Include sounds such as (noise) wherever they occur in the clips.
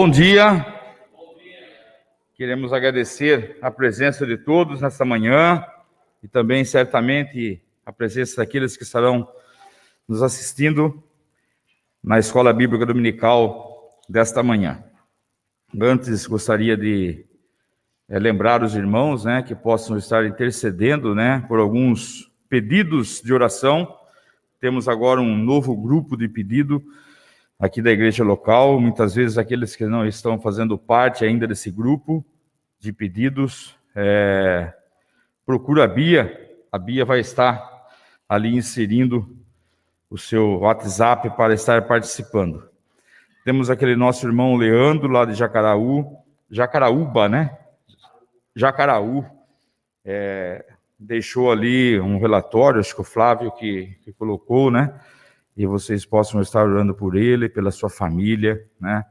Bom dia. Queremos agradecer a presença de todos nesta manhã e também, certamente, a presença daqueles que estarão nos assistindo na Escola Bíblica Dominical desta manhã. Antes, gostaria de é, lembrar os irmãos né, que possam estar intercedendo né, por alguns pedidos de oração. Temos agora um novo grupo de pedido aqui da igreja local, muitas vezes aqueles que não estão fazendo parte ainda desse grupo de pedidos, é, procura a Bia, a Bia vai estar ali inserindo o seu WhatsApp para estar participando. Temos aquele nosso irmão Leandro, lá de Jacaraú, Jacaraúba, né? Jacaraú, é, deixou ali um relatório, acho que o Flávio que, que colocou, né? E vocês possam estar orando por ele, pela sua família, né?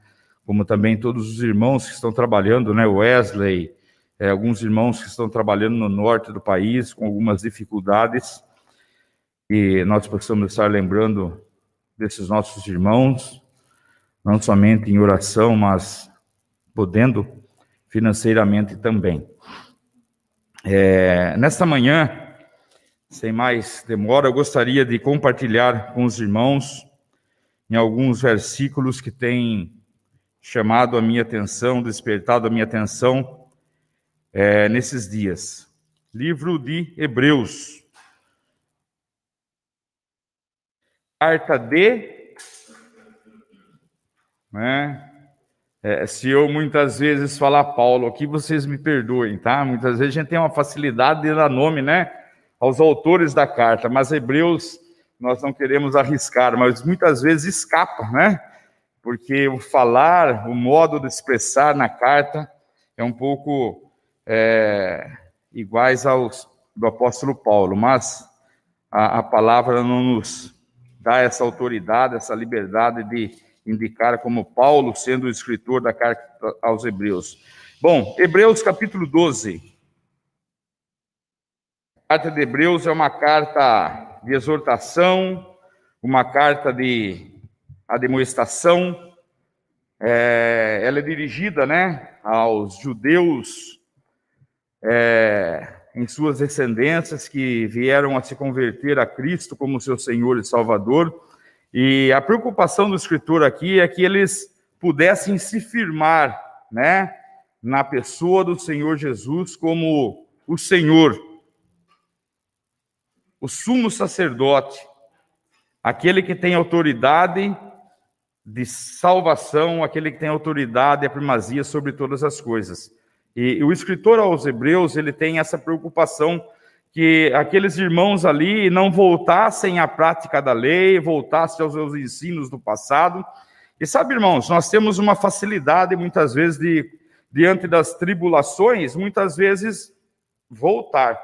Como também todos os irmãos que estão trabalhando, né? Wesley, é, alguns irmãos que estão trabalhando no norte do país com algumas dificuldades, e nós possamos estar lembrando desses nossos irmãos, não somente em oração, mas podendo financeiramente também. É, nesta manhã, sem mais demora, eu gostaria de compartilhar com os irmãos em alguns versículos que têm chamado a minha atenção, despertado a minha atenção é, nesses dias. Livro de Hebreus. Carta de. Né? É, se eu muitas vezes falar Paulo aqui, vocês me perdoem, tá? Muitas vezes a gente tem uma facilidade de dar nome, né? Aos autores da carta, mas Hebreus nós não queremos arriscar, mas muitas vezes escapa, né? Porque o falar, o modo de expressar na carta é um pouco é, iguais aos do apóstolo Paulo, mas a, a palavra não nos dá essa autoridade, essa liberdade de indicar como Paulo sendo o escritor da carta aos Hebreus. Bom, Hebreus capítulo 12. A carta de Hebreus é uma carta de exortação, uma carta de admoestação. É, ela é dirigida né, aos judeus é, em suas descendências que vieram a se converter a Cristo como seu Senhor e Salvador. E a preocupação do escritor aqui é que eles pudessem se firmar né, na pessoa do Senhor Jesus como o Senhor o sumo sacerdote, aquele que tem autoridade de salvação, aquele que tem autoridade e a primazia sobre todas as coisas. E, o escritor aos Hebreus, ele tem essa preocupação que aqueles irmãos ali não voltassem à prática da lei, voltassem aos seus ensinos do passado. E sabe, irmãos, nós temos uma facilidade muitas vezes de diante das tribulações, muitas vezes voltar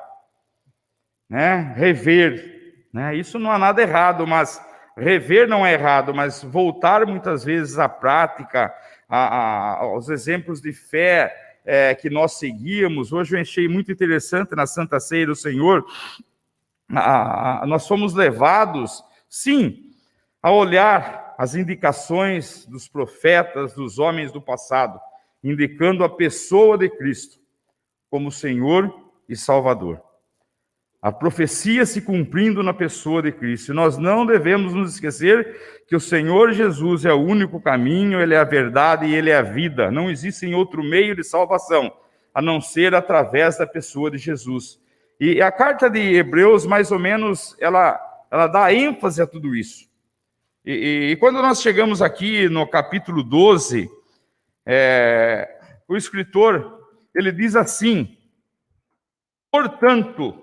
né? Rever, né? Isso não há nada errado, mas rever não é errado, mas voltar muitas vezes à prática, a, a, aos exemplos de fé é, que nós seguíamos. Hoje eu achei muito interessante na Santa Ceia do Senhor. A, nós fomos levados, sim, a olhar as indicações dos profetas, dos homens do passado, indicando a pessoa de Cristo como Senhor e Salvador a profecia se cumprindo na pessoa de Cristo. Nós não devemos nos esquecer que o Senhor Jesus é o único caminho, ele é a verdade e ele é a vida. Não existe outro meio de salvação a não ser através da pessoa de Jesus. E a carta de Hebreus, mais ou menos, ela, ela dá ênfase a tudo isso. E, e, e quando nós chegamos aqui no capítulo 12, é, o escritor ele diz assim: portanto,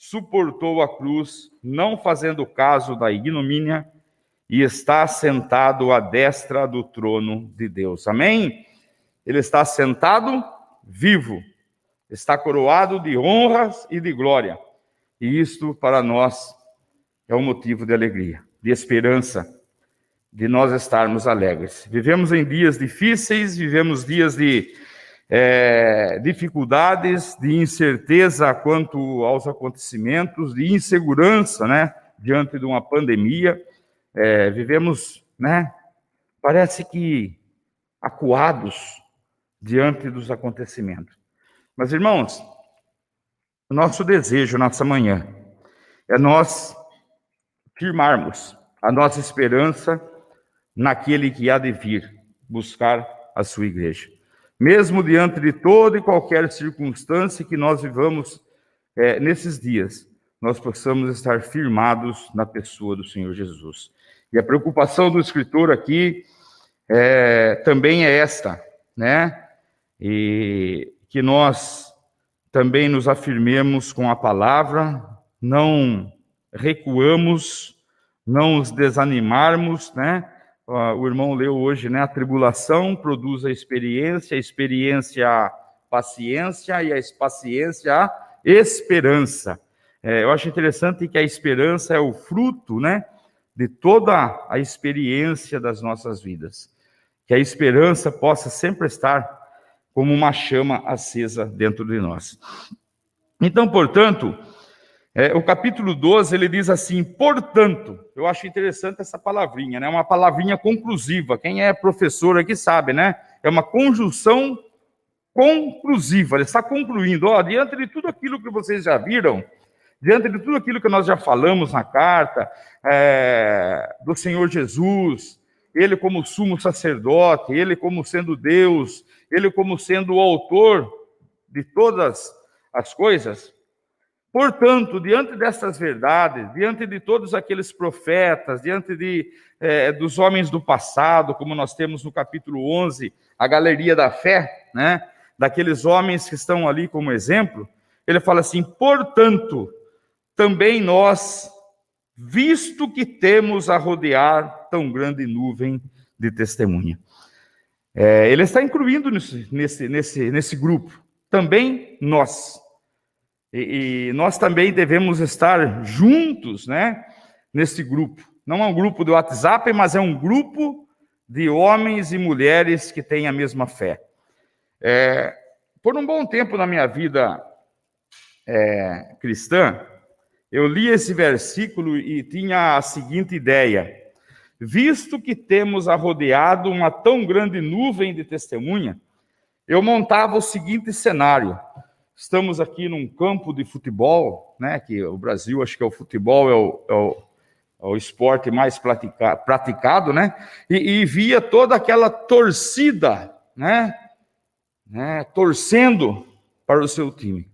suportou a cruz, não fazendo caso da ignomínia, e está sentado à destra do trono de Deus. Amém? Ele está sentado vivo, está coroado de honras e de glória. E isto para nós é um motivo de alegria, de esperança, de nós estarmos alegres. Vivemos em dias difíceis, vivemos dias de é, dificuldades, de incerteza quanto aos acontecimentos, de insegurança, né, diante de uma pandemia. É, vivemos, né, parece que acuados diante dos acontecimentos. Mas, irmãos, o nosso desejo nessa manhã é nós firmarmos a nossa esperança naquele que há de vir buscar a sua igreja mesmo diante de toda e qualquer circunstância que nós vivamos é, nesses dias, nós possamos estar firmados na pessoa do Senhor Jesus. E a preocupação do escritor aqui é, também é esta, né? E que nós também nos afirmemos com a palavra, não recuamos, não nos desanimarmos, né? O irmão leu hoje, né? A tribulação produz a experiência, a experiência a paciência e a paciência a esperança. É, eu acho interessante que a esperança é o fruto, né? De toda a experiência das nossas vidas. Que a esperança possa sempre estar como uma chama acesa dentro de nós. Então, portanto, é, o capítulo 12, ele diz assim, portanto, eu acho interessante essa palavrinha, né? Uma palavrinha conclusiva. Quem é professor aqui sabe, né? É uma conjunção conclusiva. Ele está concluindo, ó, diante de tudo aquilo que vocês já viram, diante de tudo aquilo que nós já falamos na carta, é, do Senhor Jesus, ele como sumo sacerdote, ele como sendo Deus, ele como sendo o autor de todas as coisas, Portanto, diante dessas verdades, diante de todos aqueles profetas, diante de, é, dos homens do passado, como nós temos no capítulo 11, a galeria da fé, né? daqueles homens que estão ali como exemplo, ele fala assim: portanto, também nós, visto que temos a rodear tão grande nuvem de testemunha. É, ele está incluindo nesse, nesse, nesse, nesse grupo, também nós. E, e, nós também devemos estar juntos, né, nesse grupo. Não é um grupo do WhatsApp, mas é um grupo de homens e mulheres que têm a mesma fé. É, por um bom tempo na minha vida é, cristã, eu li esse versículo e tinha a seguinte ideia: visto que temos arrodeado uma tão grande nuvem de testemunha, eu montava o seguinte cenário Estamos aqui num campo de futebol, né? Que o Brasil, acho que é o futebol é o, é o, é o esporte mais pratica, praticado, né? E, e, via toda aquela torcida, né? né? Torcendo para o seu time.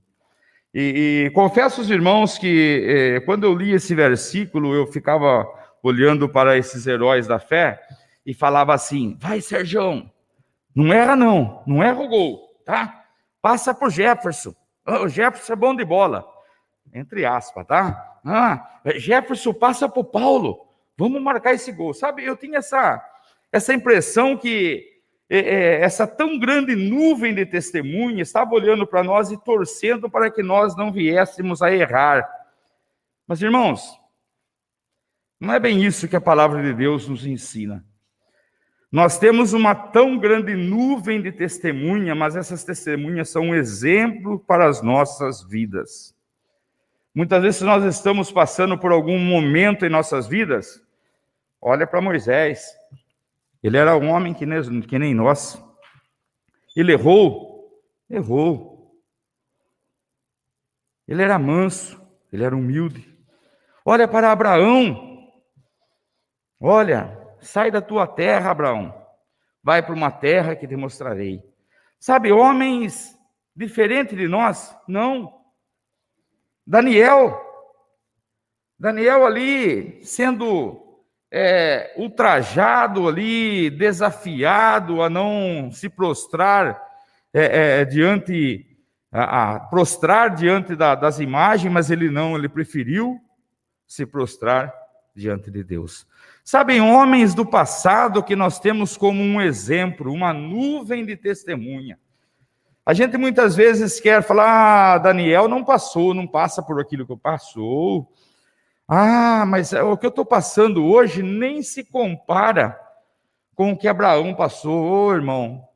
E, e confesso aos irmãos que eh, quando eu li esse versículo, eu ficava olhando para esses heróis da fé e falava assim: vai, Serjão, não erra não, não erra o gol, tá? Passa por Jefferson. O Jefferson é bom de bola. Entre aspas, tá? Ah, Jefferson passa por Paulo. Vamos marcar esse gol. Sabe, eu tinha essa, essa impressão que é, é, essa tão grande nuvem de testemunha estava olhando para nós e torcendo para que nós não viéssemos a errar. Mas, irmãos, não é bem isso que a palavra de Deus nos ensina. Nós temos uma tão grande nuvem de testemunha, mas essas testemunhas são um exemplo para as nossas vidas. Muitas vezes nós estamos passando por algum momento em nossas vidas, olha para Moisés. Ele era um homem que nem, que nem nós. Ele errou, errou. Ele era manso, ele era humilde. Olha para Abraão. Olha, Sai da tua terra, Abraão. Vai para uma terra que te mostrarei. Sabe, homens diferentes de nós? Não. Daniel. Daniel ali sendo é, ultrajado ali, desafiado a não se prostrar é, é, diante, a, a, prostrar diante da, das imagens, mas ele não, ele preferiu se prostrar diante de Deus. Sabem, homens do passado que nós temos como um exemplo, uma nuvem de testemunha. A gente muitas vezes quer falar, ah, Daniel não passou, não passa por aquilo que eu passou. Ah, mas o que eu estou passando hoje nem se compara com o que Abraão passou, ô oh, irmão.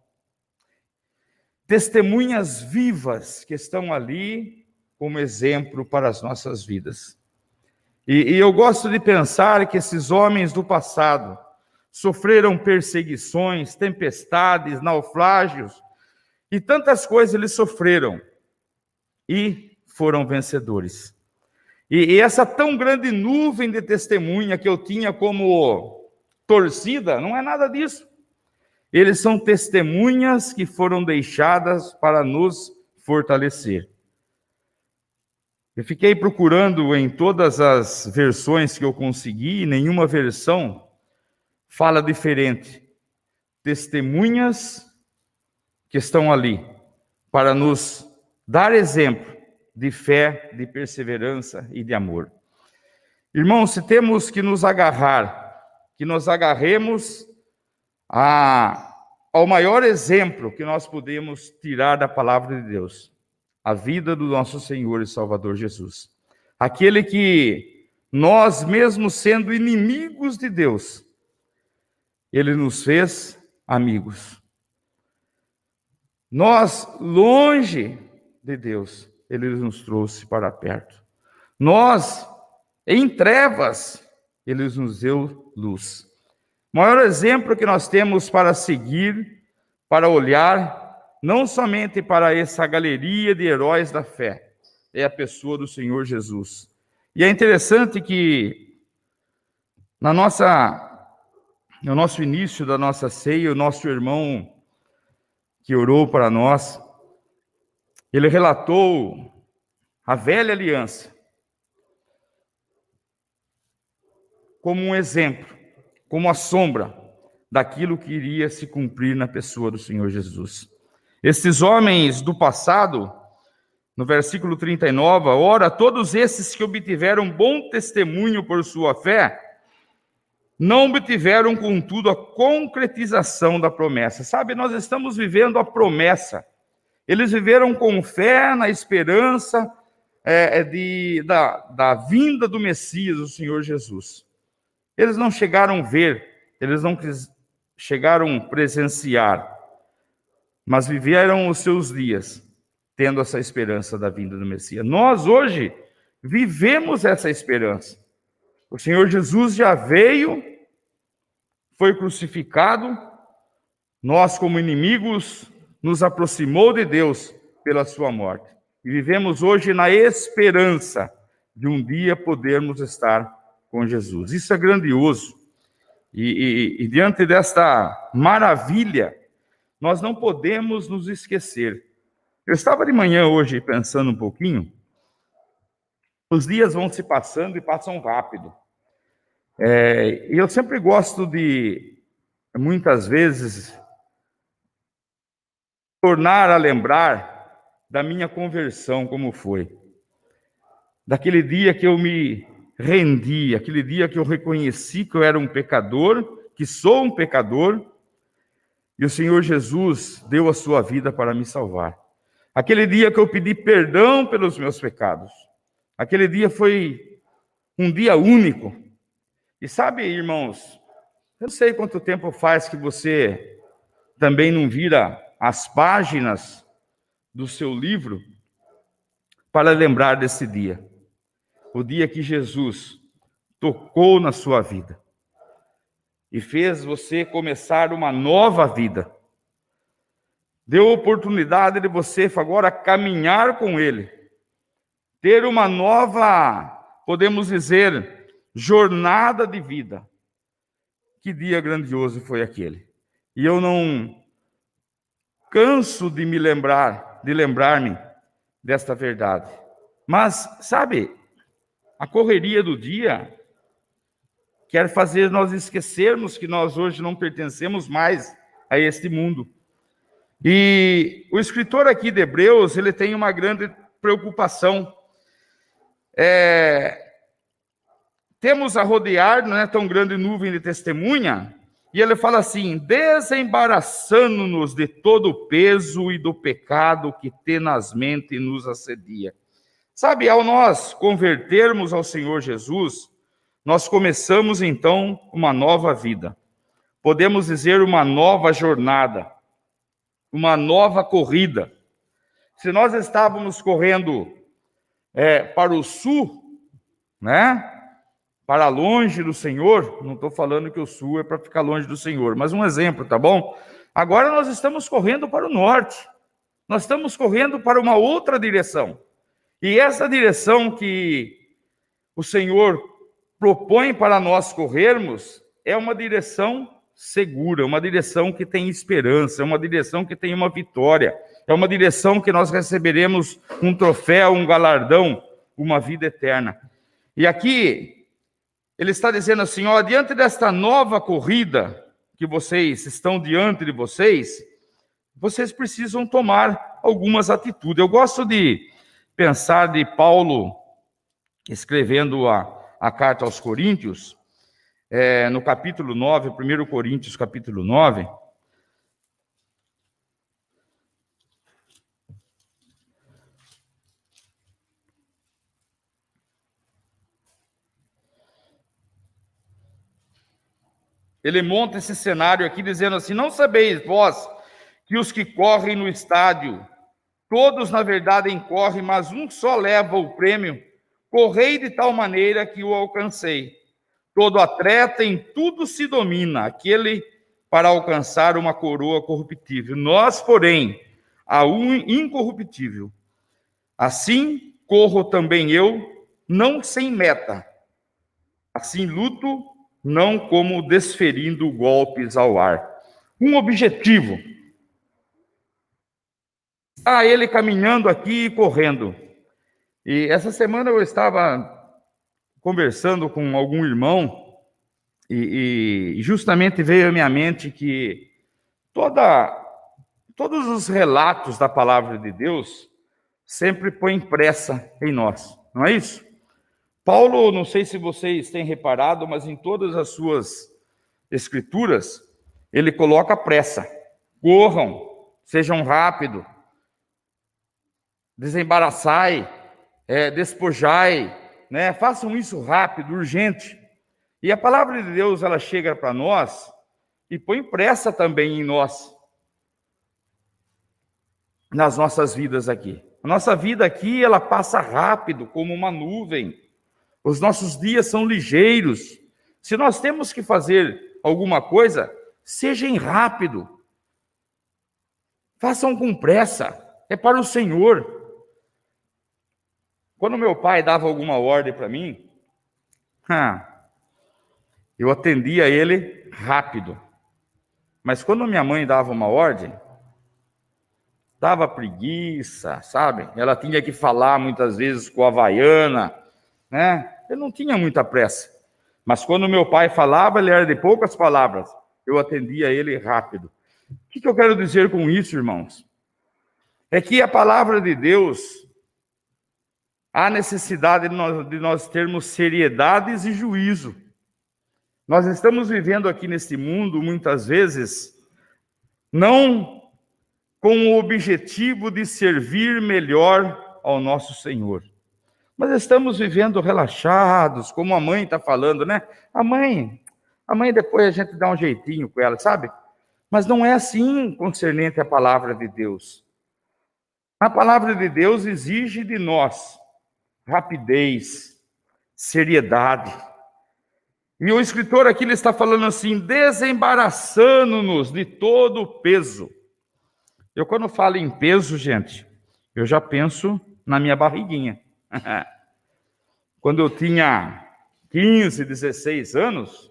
Testemunhas vivas que estão ali como exemplo para as nossas vidas. E, e eu gosto de pensar que esses homens do passado sofreram perseguições, tempestades, naufrágios, e tantas coisas eles sofreram e foram vencedores. E, e, essa tão grande nuvem de testemunha que eu tinha como torcida, não é nada disso. Eles são testemunhas que foram deixadas para nos fortalecer. Eu fiquei procurando em todas as versões que eu consegui, nenhuma versão fala diferente. Testemunhas que estão ali para nos dar exemplo de fé, de perseverança e de amor. Irmãos, se temos que nos agarrar, que nos agarremos a, ao maior exemplo que nós podemos tirar da palavra de Deus, a vida do nosso Senhor e Salvador Jesus. Aquele que nós, mesmo sendo inimigos de Deus, ele nos fez amigos. Nós, longe de Deus, Ele nos trouxe para perto. Nós, em trevas, Ele nos deu luz. O maior exemplo que nós temos para seguir, para olhar, não somente para essa galeria de heróis da fé, é a pessoa do Senhor Jesus. E é interessante que na nossa no nosso início da nossa ceia, o nosso irmão que orou para nós, ele relatou a velha aliança como um exemplo, como a sombra daquilo que iria se cumprir na pessoa do Senhor Jesus. Esses homens do passado, no versículo 39, ora, todos esses que obtiveram bom testemunho por sua fé, não obtiveram, contudo, a concretização da promessa. Sabe, nós estamos vivendo a promessa. Eles viveram com fé na esperança é, é de, da, da vinda do Messias, o Senhor Jesus. Eles não chegaram a ver, eles não chegaram a presenciar, mas viveram os seus dias tendo essa esperança da vinda do Messias. Nós hoje vivemos essa esperança. O Senhor Jesus já veio foi crucificado, nós, como inimigos, nos aproximou de Deus pela sua morte. E vivemos hoje na esperança de um dia podermos estar com Jesus. Isso é grandioso. E, e, e diante desta maravilha, nós não podemos nos esquecer. Eu estava de manhã hoje pensando um pouquinho. Os dias vão se passando e passam rápido. É, eu sempre gosto de, muitas vezes, tornar a lembrar da minha conversão, como foi. Daquele dia que eu me rendi, aquele dia que eu reconheci que eu era um pecador, que sou um pecador, e o Senhor Jesus deu a sua vida para me salvar. Aquele dia que eu pedi perdão pelos meus pecados. Aquele dia foi um dia único, e sabe, irmãos, eu não sei quanto tempo faz que você também não vira as páginas do seu livro para lembrar desse dia. O dia que Jesus tocou na sua vida e fez você começar uma nova vida. Deu oportunidade de você agora caminhar com Ele, ter uma nova, podemos dizer, jornada de vida. Que dia grandioso foi aquele. E eu não canso de me lembrar, de lembrar-me desta verdade. Mas, sabe, a correria do dia quer fazer nós esquecermos que nós hoje não pertencemos mais a este mundo. E o escritor aqui de Hebreus, ele tem uma grande preocupação. É, temos a rodear, não é tão grande nuvem de testemunha, e ele fala assim: desembaraçando-nos de todo o peso e do pecado que tenazmente nos assedia. Sabe, ao nós convertermos ao Senhor Jesus, nós começamos então uma nova vida. Podemos dizer uma nova jornada, uma nova corrida. Se nós estávamos correndo é, para o sul, né? Para longe do Senhor, não estou falando que o sul é para ficar longe do Senhor, mas um exemplo, tá bom? Agora nós estamos correndo para o norte, nós estamos correndo para uma outra direção. E essa direção que o Senhor propõe para nós corrermos é uma direção segura, uma direção que tem esperança, uma direção que tem uma vitória, é uma direção que nós receberemos um troféu, um galardão, uma vida eterna. E aqui ele está dizendo assim: ó, diante desta nova corrida que vocês estão diante de vocês, vocês precisam tomar algumas atitudes. Eu gosto de pensar de Paulo escrevendo a, a carta aos Coríntios, é, no capítulo 9, 1 Coríntios, capítulo 9. Ele monta esse cenário aqui dizendo assim: Não sabeis vós que os que correm no estádio Todos, na verdade, incorrem, mas um só leva o prêmio. Correi de tal maneira que o alcancei. Todo atleta em tudo se domina, aquele para alcançar uma coroa corruptível. Nós, porém, a um incorruptível. Assim corro também eu, não sem meta. Assim luto, não como desferindo golpes ao ar. Um objetivo Está ele caminhando aqui e correndo. E essa semana eu estava conversando com algum irmão e, e justamente veio à minha mente que toda, todos os relatos da palavra de Deus sempre põem pressa em nós, não é isso? Paulo, não sei se vocês têm reparado, mas em todas as suas escrituras, ele coloca pressa. Corram, sejam rápidos, desembaraçai, é, despojai, né? façam isso rápido, urgente. E a palavra de Deus, ela chega para nós e põe pressa também em nós, nas nossas vidas aqui. A nossa vida aqui, ela passa rápido, como uma nuvem. Os nossos dias são ligeiros. Se nós temos que fazer alguma coisa, sejam rápido. Façam com pressa. É para o Senhor. Quando meu pai dava alguma ordem para mim, eu atendia ele rápido. Mas quando minha mãe dava uma ordem, dava preguiça, sabe? Ela tinha que falar muitas vezes com a Havaiana, né? Eu não tinha muita pressa. Mas quando meu pai falava, ele era de poucas palavras. Eu atendia ele rápido. O que, que eu quero dizer com isso, irmãos? É que a palavra de Deus, há necessidade de nós, de nós termos seriedades e juízo. Nós estamos vivendo aqui neste mundo, muitas vezes, não com o objetivo de servir melhor ao nosso Senhor. Mas estamos vivendo relaxados, como a mãe está falando, né? A mãe, a mãe depois a gente dá um jeitinho com ela, sabe? Mas não é assim concernente à palavra de Deus. A palavra de Deus exige de nós rapidez, seriedade. E o escritor aqui ele está falando assim, desembaraçando-nos de todo o peso. Eu, quando falo em peso, gente, eu já penso na minha barriguinha. (laughs) quando eu tinha 15, 16 anos,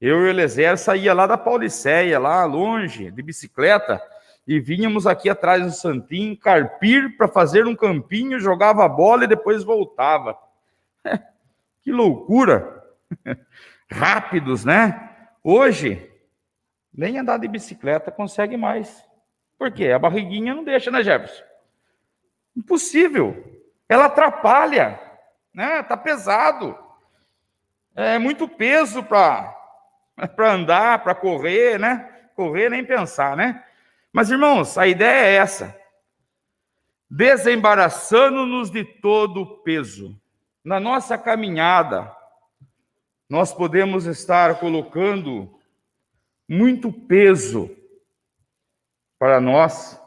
eu e o Eliezer saía lá da Pauliceia, lá longe, de bicicleta, e vínhamos aqui atrás do Santinho, carpir para fazer um campinho, jogava a bola e depois voltava. (laughs) que loucura! (laughs) Rápidos, né? Hoje, nem andar de bicicleta consegue mais. Por quê? A barriguinha não deixa, né, Jefferson? Impossível. Ela atrapalha, né? Tá pesado. É muito peso para (laughs) andar, para correr, né? Correr nem pensar, né? Mas, irmãos, a ideia é essa. Desembaraçando-nos de todo o peso. Na nossa caminhada, nós podemos estar colocando muito peso para nós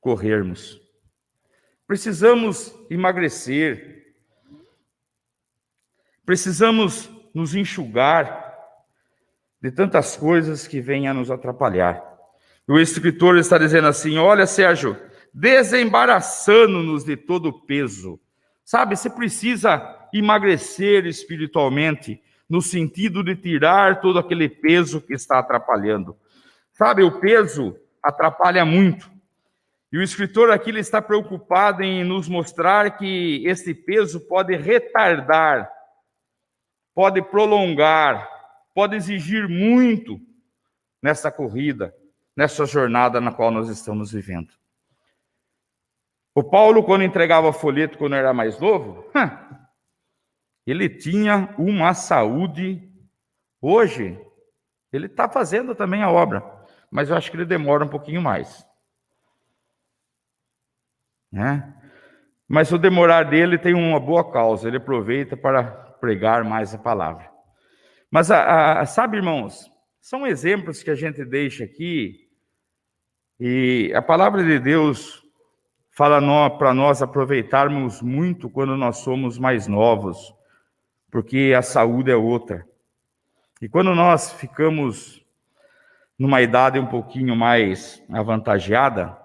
corrermos. Precisamos emagrecer, precisamos nos enxugar de tantas coisas que vêm a nos atrapalhar. O escritor está dizendo assim: Olha, Sérgio, desembaraçando-nos de todo o peso. Sabe, você precisa emagrecer espiritualmente, no sentido de tirar todo aquele peso que está atrapalhando. Sabe, o peso atrapalha muito. E o escritor aqui ele está preocupado em nos mostrar que esse peso pode retardar, pode prolongar, pode exigir muito nessa corrida, nessa jornada na qual nós estamos vivendo. O Paulo, quando entregava folheto quando era mais novo, ele tinha uma saúde. Hoje, ele está fazendo também a obra, mas eu acho que ele demora um pouquinho mais. Né? Mas o demorar dele tem uma boa causa, ele aproveita para pregar mais a palavra. Mas, a, a, sabe, irmãos, são exemplos que a gente deixa aqui, e a palavra de Deus fala para nós aproveitarmos muito quando nós somos mais novos, porque a saúde é outra. E quando nós ficamos numa idade um pouquinho mais avantajada,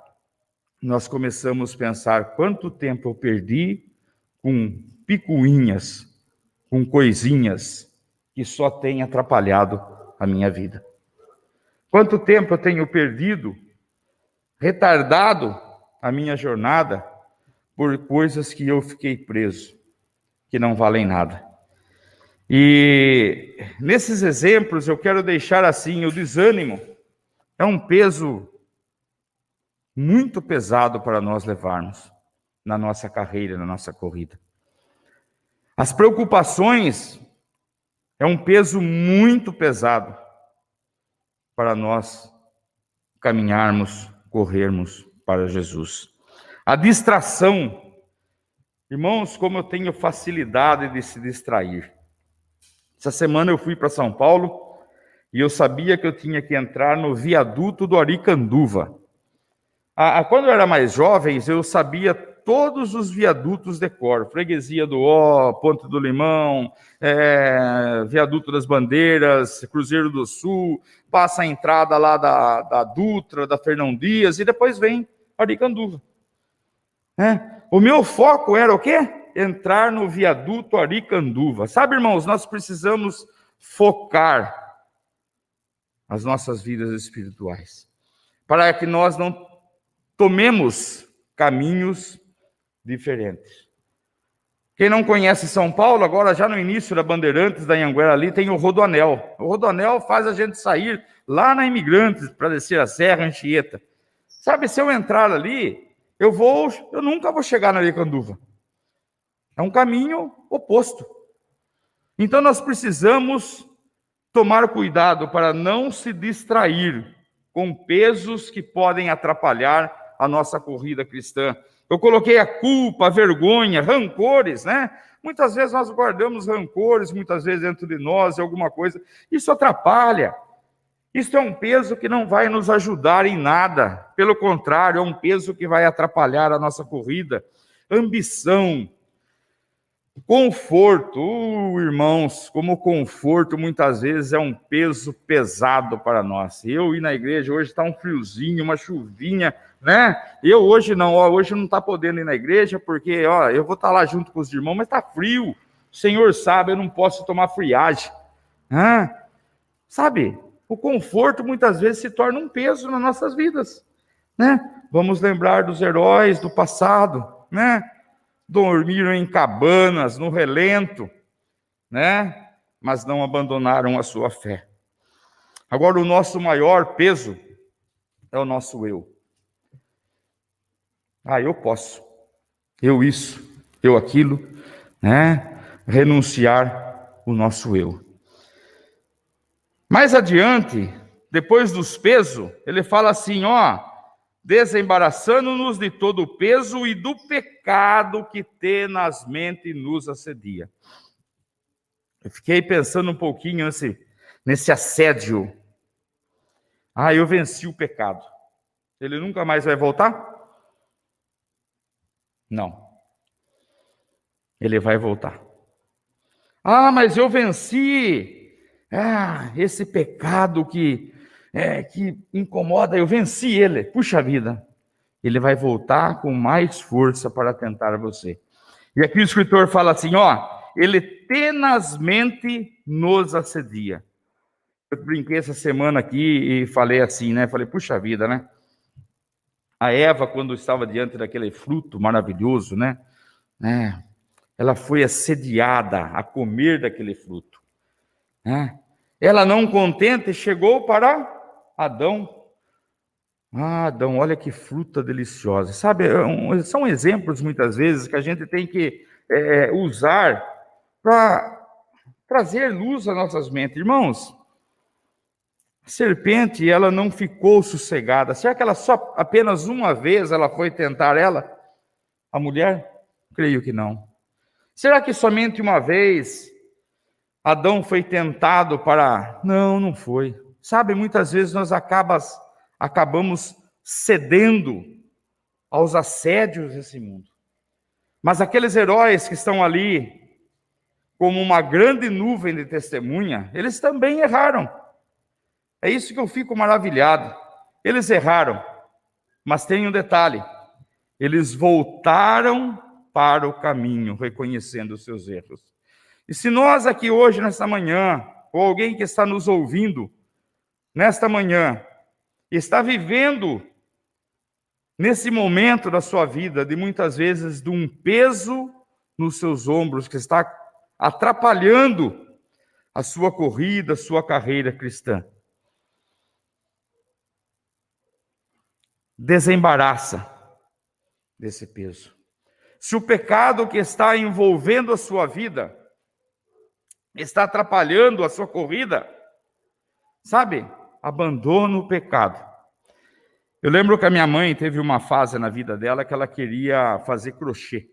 nós começamos a pensar quanto tempo eu perdi com picuinhas, com coisinhas que só têm atrapalhado a minha vida. Quanto tempo eu tenho perdido, retardado a minha jornada por coisas que eu fiquei preso, que não valem nada. E nesses exemplos eu quero deixar assim: o desânimo é um peso muito pesado para nós levarmos na nossa carreira, na nossa corrida. As preocupações é um peso muito pesado para nós caminharmos, corrermos para Jesus. A distração, irmãos, como eu tenho facilidade de se distrair. Essa semana eu fui para São Paulo e eu sabia que eu tinha que entrar no viaduto do Aricanduva. Quando eu era mais jovem, eu sabia todos os viadutos de cor. Freguesia do Ó, Ponte do Limão, é, Viaduto das Bandeiras, Cruzeiro do Sul, passa a entrada lá da, da Dutra, da Fernão Dias, e depois vem Aricanduva. É. O meu foco era o quê? Entrar no viaduto Aricanduva. Sabe, irmãos, nós precisamos focar as nossas vidas espirituais, para que nós não tomemos caminhos diferentes. Quem não conhece São Paulo, agora já no início da Bandeirantes da Anhanguera ali tem o Rodoanel. O Rodoanel faz a gente sair lá na Imigrantes para descer a Serra Anchieta. Sabe, se eu entrar ali, eu vou, eu nunca vou chegar na Aricanduva. É um caminho oposto. Então nós precisamos tomar cuidado para não se distrair com pesos que podem atrapalhar a nossa corrida cristã. Eu coloquei a culpa, a vergonha, rancores, né? Muitas vezes nós guardamos rancores, muitas vezes dentro de nós, alguma coisa. Isso atrapalha. Isso é um peso que não vai nos ajudar em nada. Pelo contrário, é um peso que vai atrapalhar a nossa corrida. Ambição, Conforto, uh, irmãos, como conforto muitas vezes é um peso pesado para nós. Eu ir na igreja, hoje está um friozinho, uma chuvinha, né? Eu hoje não, ó, hoje não está podendo ir na igreja, porque ó, eu vou estar tá lá junto com os irmãos, mas está frio. O Senhor sabe, eu não posso tomar friagem. Ah, sabe, o conforto muitas vezes se torna um peso nas nossas vidas, né? Vamos lembrar dos heróis do passado, né? Dormiram em cabanas, no relento, né? Mas não abandonaram a sua fé. Agora, o nosso maior peso é o nosso eu. Ah, eu posso. Eu isso, eu aquilo, né? Renunciar o nosso eu. Mais adiante, depois dos pesos, ele fala assim, ó, desembaraçando-nos de todo o peso e do pecado que tenazmente nos assedia. Eu fiquei pensando um pouquinho nesse, nesse assédio. Ah, eu venci o pecado. Ele nunca mais vai voltar? Não. Ele vai voltar. Ah, mas eu venci ah, esse pecado que, é, que incomoda, eu venci ele. Puxa vida. Ele vai voltar com mais força para tentar você. E aqui o escritor fala assim: ó, ele tenazmente nos assedia. Eu brinquei essa semana aqui e falei assim, né? Falei, puxa vida, né? A Eva, quando estava diante daquele fruto maravilhoso, né? né? Ela foi assediada a comer daquele fruto. Né? Ela, não contente, chegou para Adão. Ah, Adão, olha que fruta deliciosa. Sabe, é são exemplos muitas vezes que a gente tem que é, usar para trazer luz às nossas mentes. Irmãos, a serpente, ela não ficou sossegada. Será que ela só apenas uma vez ela foi tentar ela? A mulher? Creio que não. Será que somente uma vez Adão foi tentado para. Não, não foi. Sabe, muitas vezes nós acabas, acabamos cedendo aos assédios desse mundo. Mas aqueles heróis que estão ali, como uma grande nuvem de testemunha, eles também erraram. É isso que eu fico maravilhado. Eles erraram, mas tem um detalhe: eles voltaram para o caminho, reconhecendo os seus erros. E se nós aqui hoje, nesta manhã, ou alguém que está nos ouvindo, nesta manhã, está vivendo nesse momento da sua vida, de muitas vezes de um peso nos seus ombros que está atrapalhando a sua corrida, a sua carreira cristã. desembaraça desse peso. Se o pecado que está envolvendo a sua vida está atrapalhando a sua corrida, sabe? Abandona o pecado. Eu lembro que a minha mãe teve uma fase na vida dela que ela queria fazer crochê.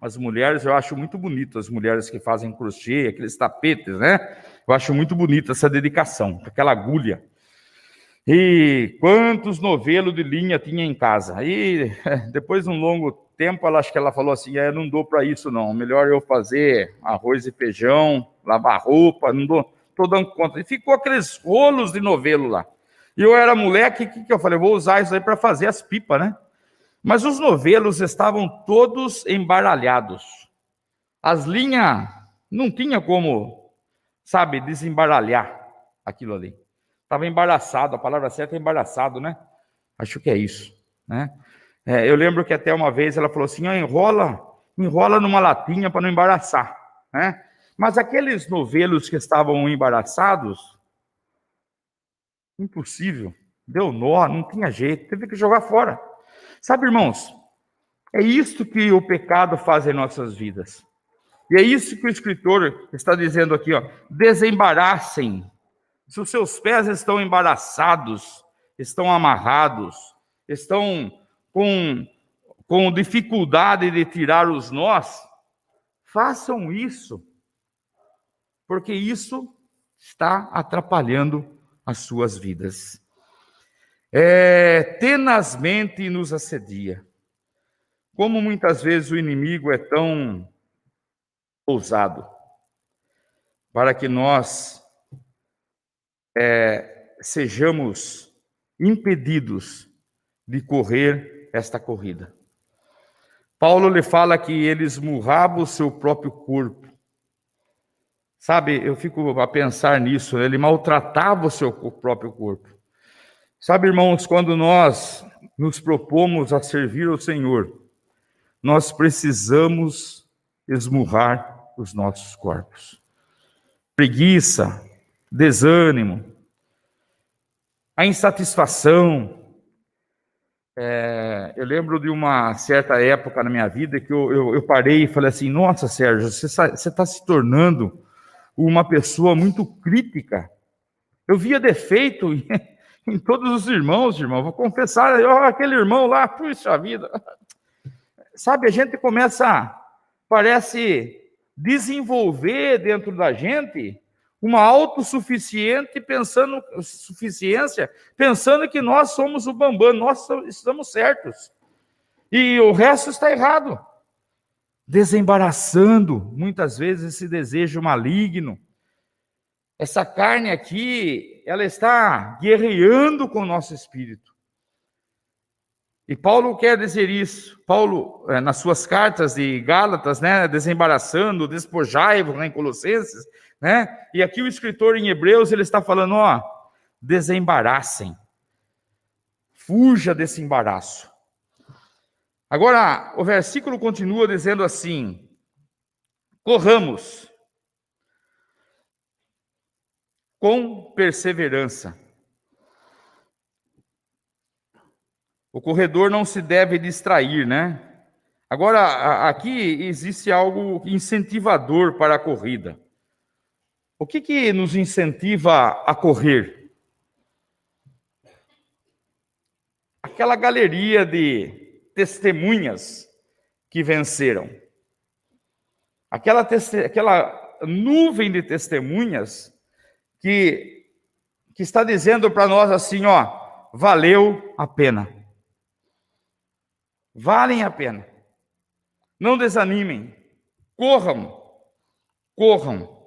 As mulheres, eu acho muito bonito as mulheres que fazem crochê, aqueles tapetes, né? Eu acho muito bonita essa dedicação, aquela agulha. E quantos novelos de linha tinha em casa. Aí, (laughs) depois de um longo tempo, ela, acho que ela falou assim: é, não dou para isso não, melhor eu fazer arroz e feijão, lavar roupa, não dou, estou dando conta. E ficou aqueles rolos de novelo lá. E eu era moleque, o que, que eu falei? vou usar isso aí para fazer as pipas, né? Mas os novelos estavam todos embaralhados. As linhas não tinha como, sabe, desembaralhar aquilo ali. Estava embaraçado, a palavra certa é embaraçado, né? Acho que é isso, né? É, eu lembro que até uma vez ela falou assim, oh, enrola, enrola numa latinha para não embaraçar, né? Mas aqueles novelos que estavam embaraçados, impossível, deu nó, não tinha jeito, teve que jogar fora. Sabe, irmãos, é isso que o pecado faz em nossas vidas. E é isso que o escritor está dizendo aqui, ó, desembaraçem se os seus pés estão embaraçados, estão amarrados, estão com, com dificuldade de tirar os nós, façam isso, porque isso está atrapalhando as suas vidas. É, tenazmente nos assedia. Como muitas vezes o inimigo é tão ousado, para que nós é, sejamos impedidos de correr esta corrida. Paulo lhe fala que ele esmurrava o seu próprio corpo. Sabe, eu fico a pensar nisso, ele maltratava o seu próprio corpo. Sabe, irmãos, quando nós nos propomos a servir ao Senhor, nós precisamos esmurrar os nossos corpos. Preguiça, desânimo, a insatisfação, É, eu lembro de uma certa época na minha vida que eu, eu, eu parei e falei assim: Nossa, Sérgio, você está se tornando uma pessoa muito crítica. Eu via defeito em, (laughs) todos os irmãos, irmão. Vou confessar, oh, aquele irmão lá, puxa vida. Sabe, a gente começa, parece desenvolver dentro da gente uma autossuficiente pensando suficiência, pensando que nós somos o bambam, nós estamos certos. E o resto está errado. Desembaraçando muitas vezes esse desejo maligno. Essa carne aqui, ela está guerreando com o nosso espírito. E Paulo quer dizer isso. Paulo, eh, nas suas cartas de Gálatas, né, desembaraçando, despojai-vos, né, em Colossenses, né? E aqui o escritor em Hebreus, ele está falando, ó, desembaraçem. Fuja desse embaraço. Agora, o versículo continua dizendo assim: corramos com perseverança. O corredor não se deve distrair, né? Agora, aqui existe algo incentivador para a corrida. O que, que nos incentiva a correr? Aquela galeria de testemunhas que venceram. Aquela, aquela nuvem de testemunhas que, que está dizendo para nós assim, ó, valeu a pena. Valem a pena. Não desanimem. Corram. Corram.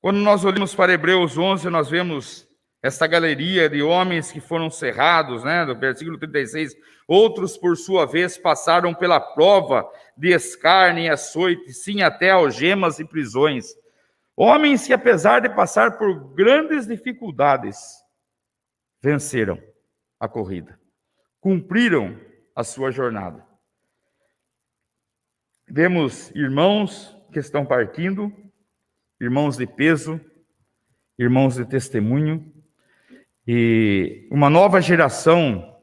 Quando nós olhamos para Hebreus 11, nós vemos esta galeria de homens que foram cerrados, né, do versículo 36. Outros, por sua vez, passaram pela prova de escárnio e açoite, sim, até algemas e prisões. Homens que, apesar de passar por grandes dificuldades, venceram a corrida, cumpriram a sua jornada. Vemos irmãos que estão partindo, irmãos de peso, irmãos de testemunho, e uma nova geração,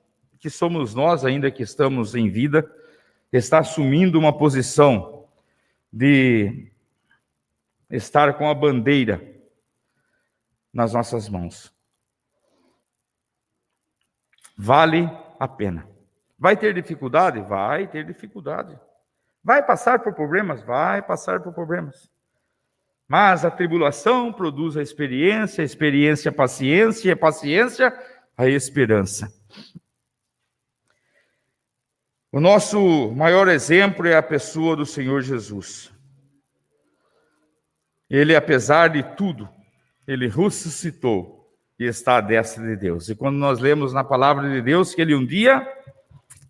que somos nós ainda que estamos em vida, está assumindo uma posição de estar com a bandeira nas nossas mãos. Vale a pena. Vai ter dificuldade? Vai ter dificuldade. Vai passar por problemas? Vai passar por problemas. Mas a tribulação produz a experiência, a experiência a paciência, e a paciência a esperança. O nosso maior exemplo é a pessoa do Senhor Jesus. Ele, apesar de tudo, ele ressuscitou e está à destra de Deus. E quando nós lemos na palavra de Deus que ele um dia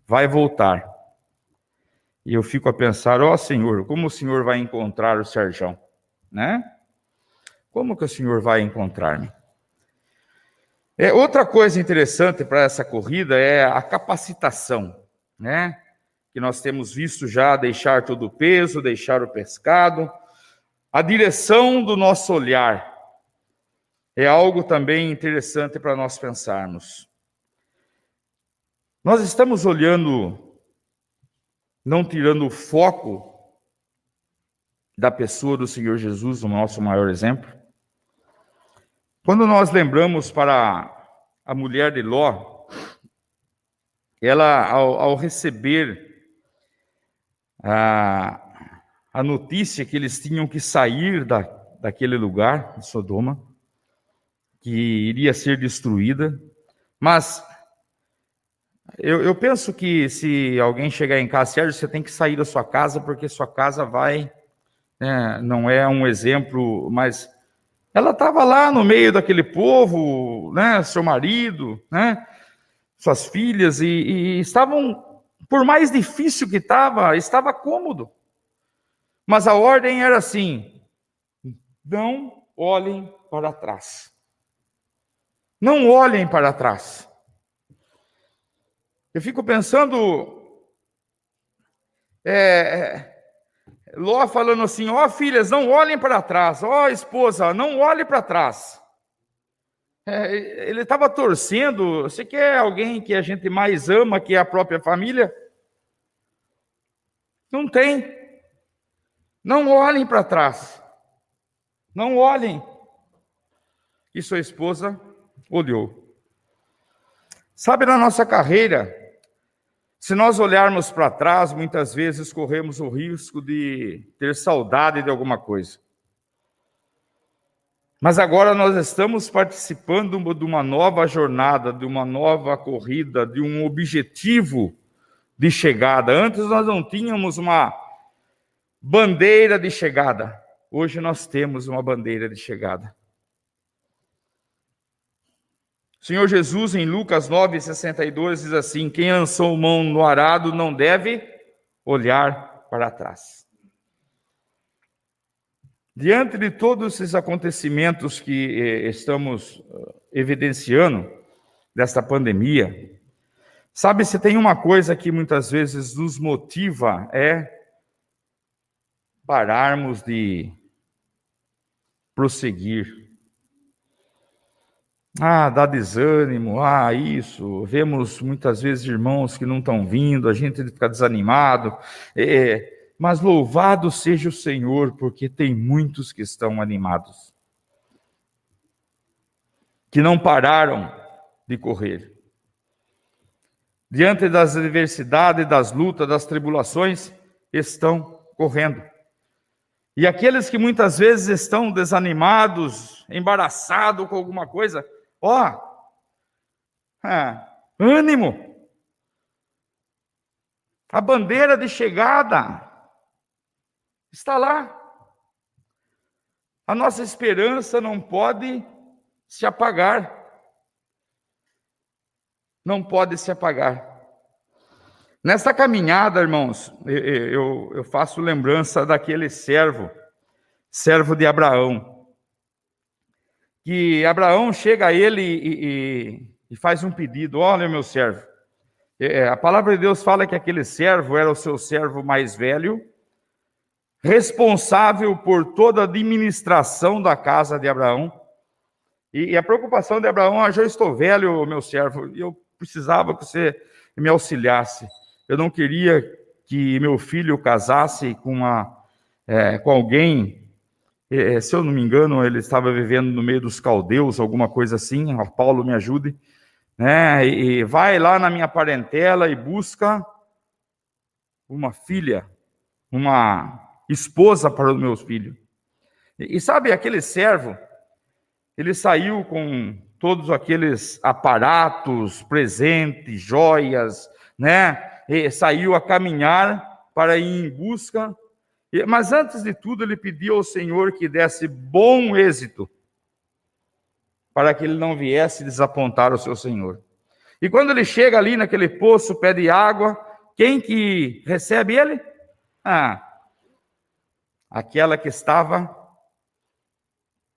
vai voltar. E eu fico a pensar, ó oh, Senhor, como o Senhor vai encontrar o Serjão? né? Como que o Senhor vai encontrar-me? É, outra coisa interessante para essa corrida é a capacitação, né? Que nós temos visto já deixar todo o peso, deixar o pescado. A direção do nosso olhar é algo também interessante para nós pensarmos. Nós estamos olhando, não tirando o foco da pessoa do Senhor Jesus, o nosso maior exemplo. Quando nós lembramos para a mulher de Ló, ela, ao, ao receber a, a notícia que eles tinham que sair da, daquele lugar, de Sodoma, que iria ser destruída, mas eu, eu, penso que se alguém chegar em casa, Sérgio, você tem que sair da sua casa, porque sua casa vai né, não é um exemplo, mas ela estava lá no meio daquele povo, né, seu marido, né, suas filhas, e, e estavam, por mais difícil que estava, estava cômodo. Mas a ordem era assim: não olhem para trás. Não olhem para trás. Eu fico pensando, é, Ló falando assim: ó oh, filhas, não olhem para trás, ó oh, esposa, não olhe para trás. É, ele estava torcendo. Você quer alguém que a gente mais ama, que é a própria família? Não tem. Não olhem para trás. Não olhem. E sua esposa olhou. Sabe, na nossa carreira, se nós olharmos para trás, muitas vezes corremos o risco de ter saudade de alguma coisa. Mas agora nós estamos participando de uma nova jornada, de uma nova corrida, de um objetivo de chegada. Antes nós não tínhamos uma bandeira de chegada. Hoje nós temos uma bandeira de chegada. O Senhor Jesus, em Lucas 9, 62, diz assim: Quem lançou mão no arado não deve olhar para trás. Diante de todos esses acontecimentos que eh, estamos eh, evidenciando, desta pandemia, sabe, se tem uma coisa que muitas vezes nos motiva é pararmos de prosseguir ah, dá desânimo, ah, isso. Vemos muitas vezes irmãos que não estão vindo, a gente fica desanimado. É, mas louvado seja o Senhor, porque tem muitos que estão animados, que não pararam de correr. Diante das adversidades, das lutas, das tribulações, estão correndo. E aqueles que muitas vezes estão desanimados, embaraçados com alguma coisa, Ó, ah, ânimo. A bandeira de chegada está lá. A nossa esperança não pode se apagar. Não pode se apagar. Nesta caminhada, irmãos, eu, eu faço lembrança daquele servo, servo de Abraão que Abraão chega a ele e, e, e faz um pedido: Olha, meu servo. É, a palavra de Deus fala que aquele servo era o seu servo mais velho, responsável por toda a administração da casa de Abraão. E, e a preocupação de Abraão, ah, já estou velho, meu servo, e eu precisava que você me auxiliasse. Eu não queria que meu filho casasse com, uma, é, com alguém é, se eu não me engano, ele estava vivendo no meio dos caldeus, alguma coisa assim. Paulo me ajude. Né? E vai lá na minha parentela e busca uma filha, uma esposa para os meus filhos. E, e sabe, aquele servo, ele saiu com todos aqueles aparatos, presentes, joias, né? E saiu a caminhar para ir em busca mas antes de tudo, ele pediu ao Senhor que desse bom êxito, para que ele não viesse desapontar o seu Senhor. E quando ele chega ali naquele poço, pede água, quem que recebe ele? Ah, aquela que estava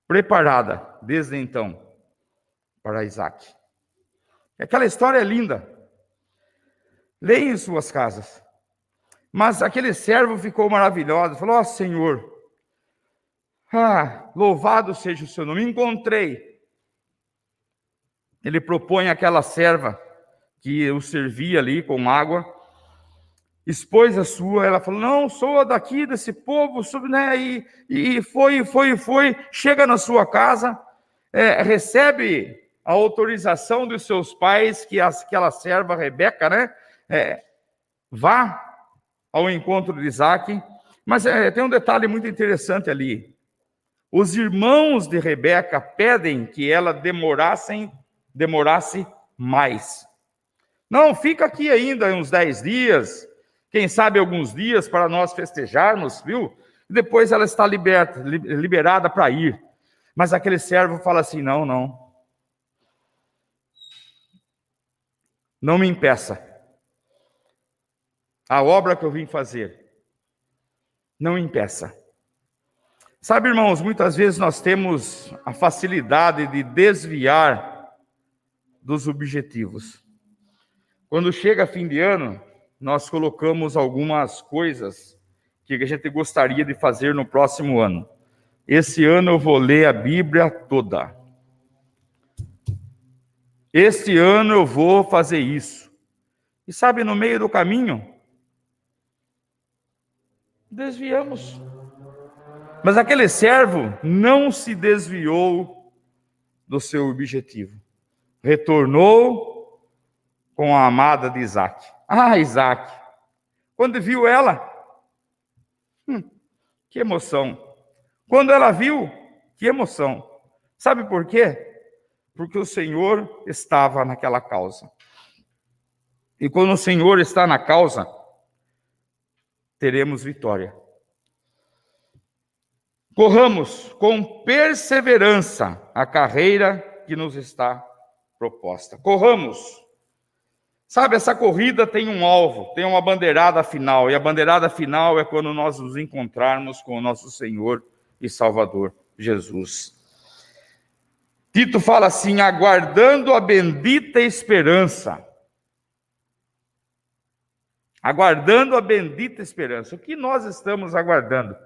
preparada desde então para Isaac. Aquela história é linda. Leia em suas casas. Mas aquele servo ficou maravilhoso, falou: Ó oh, Senhor, ah, louvado seja o seu nome, encontrei. Ele propõe aquela serva que o servia ali com água, expôs a sua, ela falou: Não, sou daqui desse povo, sou, né? E, e foi, foi, foi, chega na sua casa, é, recebe a autorização dos seus pais, que aquela serva Rebeca, né? É, vá ao encontro de Isaac. Mas é, tem um detalhe muito interessante ali. Os irmãos de Rebeca pedem que ela demorassem, demorasse mais. Não, fica aqui ainda uns dez dias, quem sabe alguns dias para nós festejarmos, viu? Depois ela está liberta, liberada para ir. Mas aquele servo fala assim: não, não. Não me impeça a obra que eu vim fazer. Não impeça. Sabe, irmãos, muitas vezes nós temos a facilidade de desviar dos objetivos. Quando chega fim de ano, nós colocamos algumas coisas que a gente gostaria de fazer no próximo ano. Esse ano eu vou ler a Bíblia toda. Este ano eu vou fazer isso. E sabe, no meio do caminho, desviamos. Mas aquele servo não se desviou do seu objetivo. Retornou com a amada de Isaac. Ah, Isaac. Quando viu ela, hum, que emoção. Quando ela viu, que emoção. Sabe por quê? Porque o Senhor estava naquela causa. E quando o Senhor está na causa, teremos vitória. Corramos com perseverança a carreira que nos está proposta. Corramos. Sabe, essa corrida tem um alvo, tem uma bandeirada final, e a bandeirada final é quando nós nos encontrarmos com o nosso Senhor e Salvador Jesus. Tito fala assim: aguardando a bendita esperança. Aguardando a bendita esperança. O que nós estamos aguardando?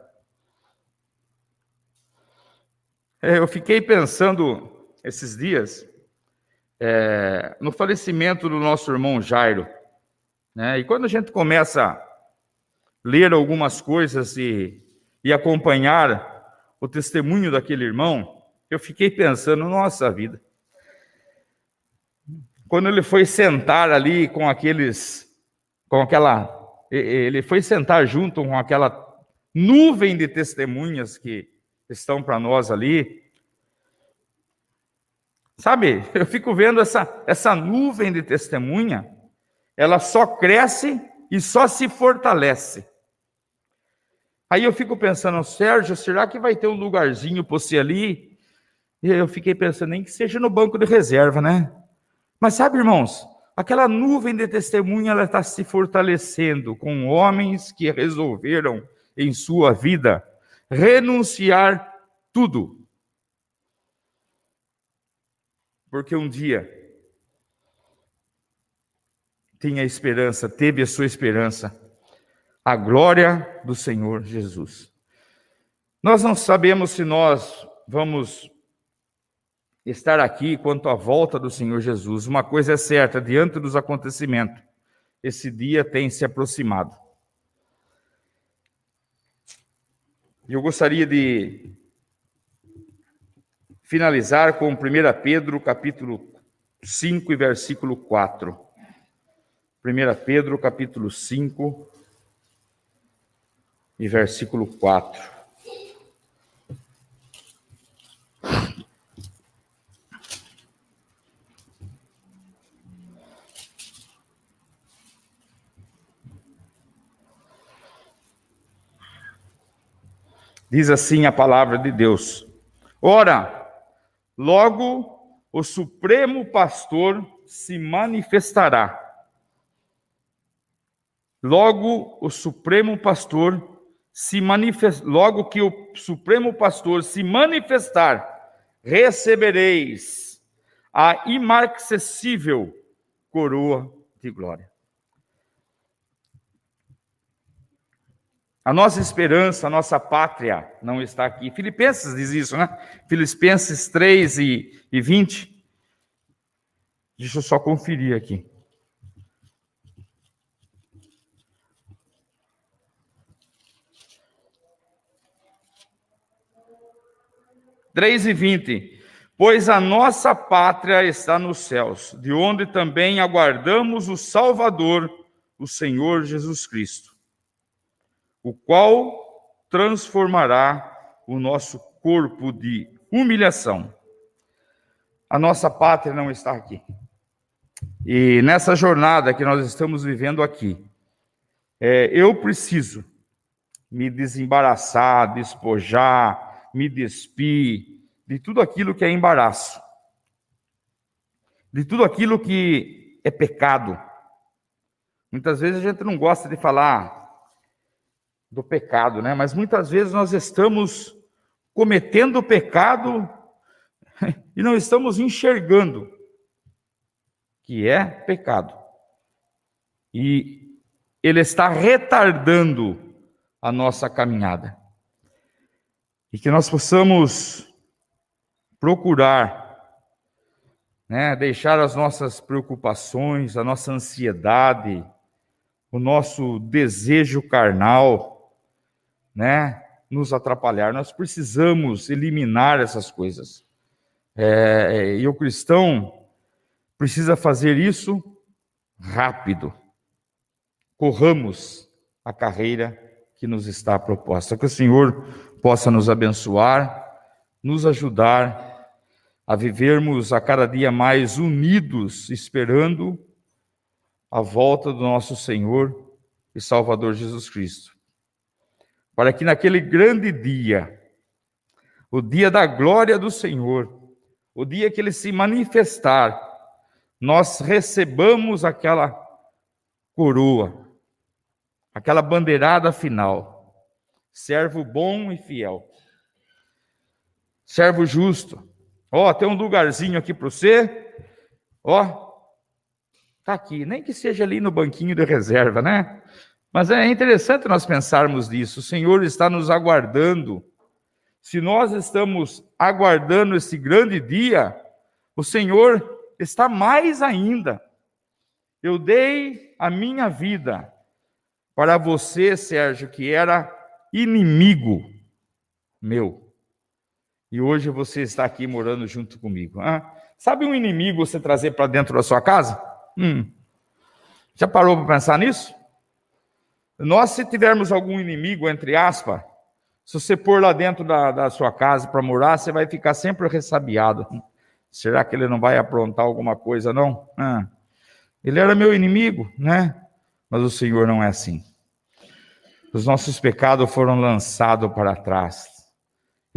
É, eu fiquei pensando esses dias é, no falecimento do nosso irmão Jairo. Né? E quando a gente começa a ler algumas coisas e, e acompanhar o testemunho daquele irmão, eu fiquei pensando, nossa vida. Quando ele foi sentar ali com aqueles, com aquela, ele foi sentar junto com aquela nuvem de testemunhas que estão para nós ali. Sabe, eu fico vendo essa, essa nuvem de testemunha, ela só cresce e só se fortalece. Aí eu fico pensando, Sérgio, será que vai ter um lugarzinho para você ali? E eu fiquei pensando, nem que seja no banco de reserva, né? Mas sabe, irmãos, aquela nuvem de testemunha, ela está se fortalecendo com homens que resolveram em sua vida renunciar tudo. Porque um dia tinha esperança, teve a sua esperança, a glória do Senhor Jesus. Nós não sabemos se nós vamos estar aqui quanto à volta do Senhor Jesus. Uma coisa é certa, diante dos acontecimentos, esse dia tem se aproximado. Eu gostaria de finalizar com 1 Pedro, capítulo 5 e versículo 4. 1 Pedro, capítulo 5 e versículo 4. Diz assim a palavra de Deus: Ora, logo o Supremo Pastor se manifestará. Logo o Supremo Pastor se manifest... logo que o Supremo Pastor se manifestar, recebereis a imarcessível coroa de glória. A nossa esperança, a nossa pátria não está aqui. Filipenses diz isso, né? Filipenses 3 e, e 20. Deixa eu só conferir aqui. Três e vinte. Pois a nossa pátria está nos céus, de onde também aguardamos o Salvador, o Senhor Jesus Cristo o qual transformará o nosso corpo de humilhação. A nossa pátria não está aqui. E nessa jornada que nós estamos vivendo aqui, é, eu preciso me desembaraçar, despojar, me despir de tudo aquilo que é embaraço, de tudo aquilo que é pecado. Muitas vezes a gente não gosta de falar do pecado, né? Mas muitas vezes nós estamos cometendo pecado (laughs) e não estamos enxergando que é pecado. E ele está retardando a nossa caminhada. E que nós possamos procurar né? deixar as nossas preocupações, a nossa ansiedade, o nosso desejo carnal, né? nos atrapalhar. Nós precisamos eliminar essas coisas. É, e o cristão precisa fazer isso rápido. Corramos a carreira que nos está proposta. Que o Senhor possa nos abençoar, nos ajudar a vivermos a cada dia mais unidos, esperando a volta do nosso Senhor e Salvador Jesus Cristo. Para que naquele grande dia, o dia da glória do Senhor, o dia que ele se manifestar, nós recebamos aquela coroa, aquela bandeirada final. Servo bom e fiel. Servo justo Ó, tem um lugarzinho aqui para você. Ó, tá aqui, nem que seja ali no banquinho de reserva, né? Mas é interessante nós pensarmos nisso. O Senhor está nos aguardando. Se nós estamos aguardando esse grande dia, o Senhor está mais ainda. Eu dei a minha vida para você, Sérgio, que era inimigo meu. E hoje você está aqui morando junto comigo. Ah, sabe um inimigo você trazer para dentro da sua casa? Hum. Já parou para pensar nisso? Nós, se tivermos algum inimigo, entre aspas, se você pôr lá dentro da, da sua casa para morar, você vai ficar sempre ressabiado. Será que ele não vai aprontar alguma coisa, não? Ah. Ele era meu inimigo, né? Mas o Senhor não é assim. Os nossos pecados foram lançados para trás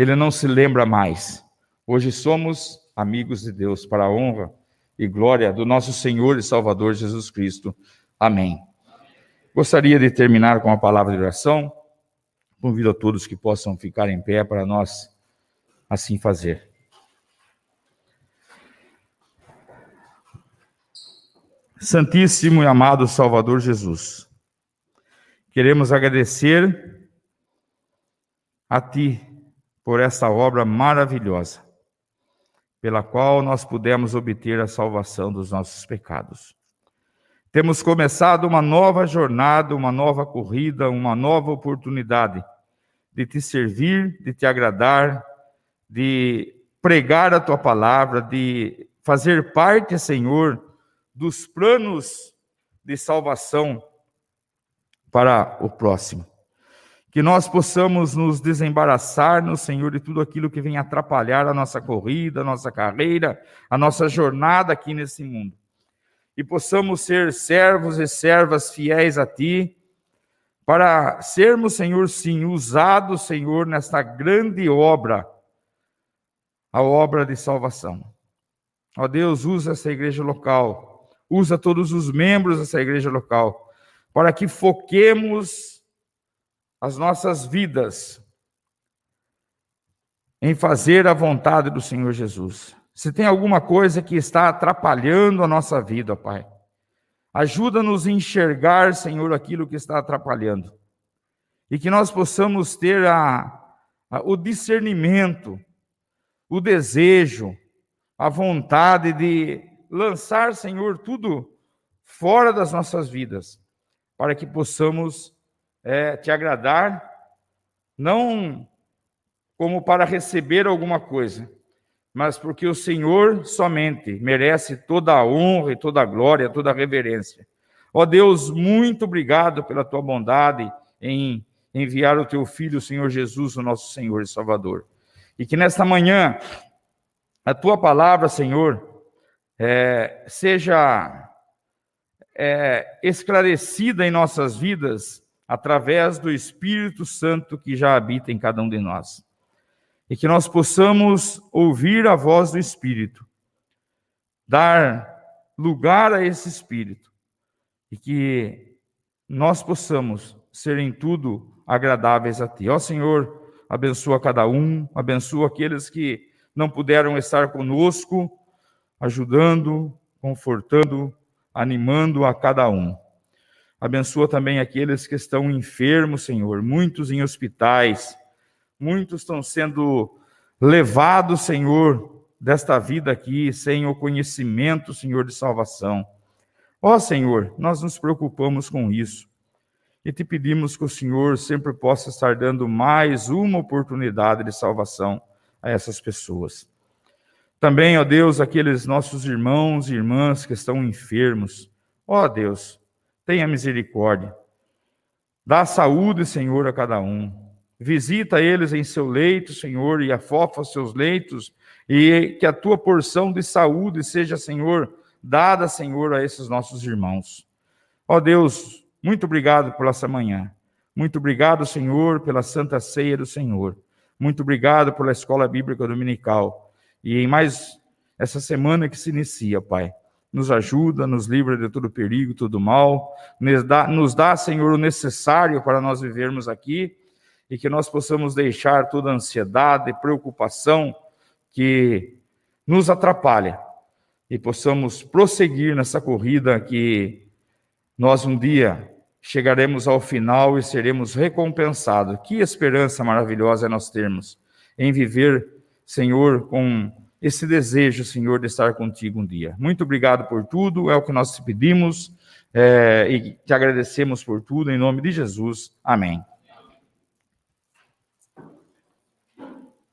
ele não se lembra mais. Hoje somos amigos de Deus para a honra e glória do nosso Senhor e Salvador Jesus Cristo. Amém. Gostaria de terminar com a palavra de oração. Convido a todos que possam ficar em pé para nós assim fazer. Santíssimo e amado Salvador Jesus, queremos agradecer a Ti por essa obra maravilhosa, pela qual nós pudemos obter a salvação dos nossos pecados. Temos começado uma nova jornada, uma nova corrida, uma nova oportunidade de te servir, de te agradar, de pregar a tua palavra, de fazer parte, Senhor, dos planos de salvação para o próximo que nós possamos nos desembaraçar no Senhor de tudo aquilo que vem atrapalhar a nossa corrida, a nossa carreira, a nossa jornada aqui nesse mundo. E possamos ser servos e servas fiéis a Ti, para sermos, Senhor, sim, usados, Senhor, nesta grande obra, a obra de salvação. Ó Deus, usa essa igreja local, usa todos os membros dessa igreja local, para que foquemos as nossas vidas em fazer a vontade do Senhor Jesus. Se tem alguma coisa que está atrapalhando a nossa vida, Pai, ajuda-nos a enxergar, Senhor, aquilo que está atrapalhando. E que nós possamos ter a, a, o discernimento, o desejo, a vontade de lançar, Senhor, tudo fora das nossas vidas, para que possamos é, te agradar, não como para receber alguma coisa, mas porque o Senhor somente merece toda a honra e toda a glória, toda a reverência. Ó Deus, muito obrigado pela tua bondade em enviar o teu filho, o Senhor Jesus, o nosso Senhor e Salvador. E que nesta manhã a tua palavra, Senhor, é, seja é, esclarecida em nossas vidas através do Espírito Santo que já habita em cada um de nós. E que nós possamos ouvir a voz do Espírito, dar lugar a esse Espírito, e que nós possamos ser em tudo agradáveis a Ti. Ó Senhor, abençoa cada um, abençoa aqueles que não puderam estar conosco, ajudando, confortando, animando a cada um. Abençoa também aqueles que estão enfermos, Senhor, muitos em hospitais, muitos estão sendo levados, Senhor, desta vida aqui sem o conhecimento, Senhor, de salvação. Ó Senhor, nós nos preocupamos com isso e te pedimos que o Senhor sempre possa estar dando mais uma oportunidade de salvação a essas pessoas. Também, ó Deus, aqueles nossos irmãos e irmãs que estão enfermos, ó Deus, tenha misericórdia. Dá saúde, Senhor, a cada um. Visita eles em seu leito, Senhor, e afofa seus leitos, e que a tua porção de saúde seja, Senhor, dada, Senhor, a esses nossos irmãos. Ó Deus, muito obrigado por essa manhã. Muito obrigado, Senhor, pela santa ceia do Senhor. Muito obrigado pela escola bíblica dominical. E em mais essa semana que se inicia, Pai, nos ajuda, nos livra de todo perigo, todo mal, nos dá, nos dá, Senhor, o necessário para nós vivermos aqui e que nós possamos deixar toda a ansiedade e preocupação que nos atrapalha e possamos prosseguir nessa corrida que nós um dia chegaremos ao final e seremos recompensados. Que esperança maravilhosa nós temos em viver, Senhor, com esse desejo, Senhor, de estar contigo um dia. Muito obrigado por tudo, é o que nós te pedimos é, e te agradecemos por tudo, em nome de Jesus. Amém.